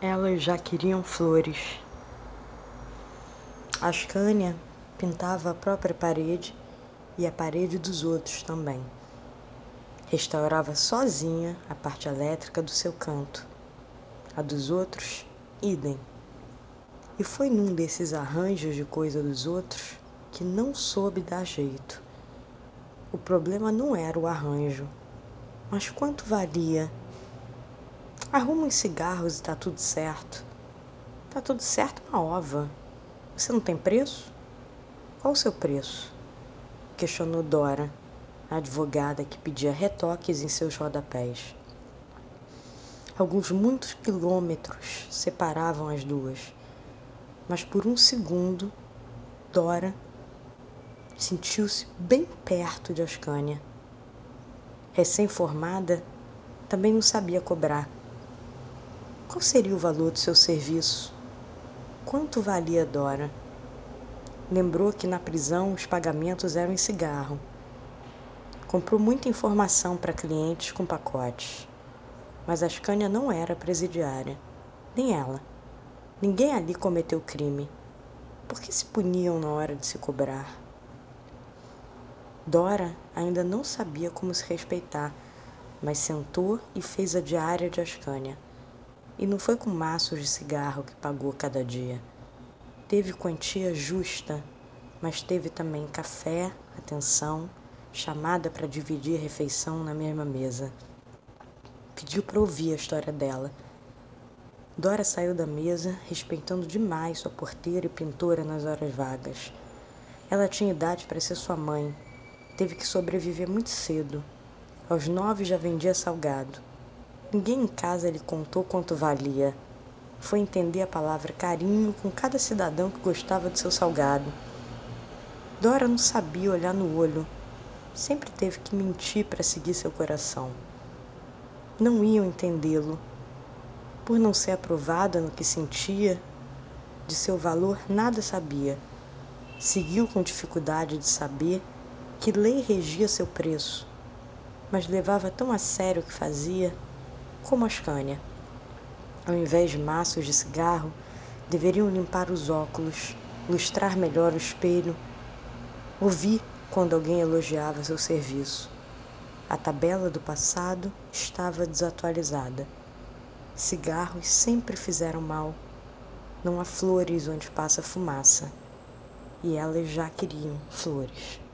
Elas já queriam flores. Ascânia pintava a própria parede e a parede dos outros também. Restaurava sozinha a parte elétrica do seu canto. A dos outros, idem. E foi num desses arranjos de coisa dos outros que não soube dar jeito. O problema não era o arranjo, mas quanto valia Arruma uns cigarros e tá tudo certo. Tá tudo certo uma ova. Você não tem preço? Qual o seu preço? Questionou Dora, a advogada que pedia retoques em seus rodapés. Alguns muitos quilômetros separavam as duas, mas por um segundo, Dora sentiu-se bem perto de Ascânia. Recém-formada, também não sabia cobrar qual seria o valor do seu serviço? Quanto valia Dora? Lembrou que na prisão os pagamentos eram em cigarro. Comprou muita informação para clientes com pacotes. Mas a Ascânia não era presidiária. Nem ela. Ninguém ali cometeu crime. Por que se puniam na hora de se cobrar? Dora ainda não sabia como se respeitar, mas sentou e fez a diária de Ascânia. E não foi com maços de cigarro que pagou cada dia. Teve quantia justa, mas teve também café, atenção, chamada para dividir refeição na mesma mesa. Pediu para ouvir a história dela. Dora saiu da mesa, respeitando demais sua porteira e pintora nas horas vagas. Ela tinha idade para ser sua mãe. Teve que sobreviver muito cedo. Aos nove já vendia salgado. Ninguém em casa lhe contou quanto valia. Foi entender a palavra carinho com cada cidadão que gostava do seu salgado. Dora não sabia olhar no olho. Sempre teve que mentir para seguir seu coração. Não iam entendê-lo. Por não ser aprovada no que sentia, de seu valor nada sabia. Seguiu com dificuldade de saber que lei regia seu preço, mas levava tão a sério o que fazia como Ascânia. Ao invés de maços de cigarro, deveriam limpar os óculos, lustrar melhor o espelho, ouvir quando alguém elogiava seu serviço. A tabela do passado estava desatualizada. Cigarros sempre fizeram mal. Não há flores onde passa fumaça. E elas já queriam flores.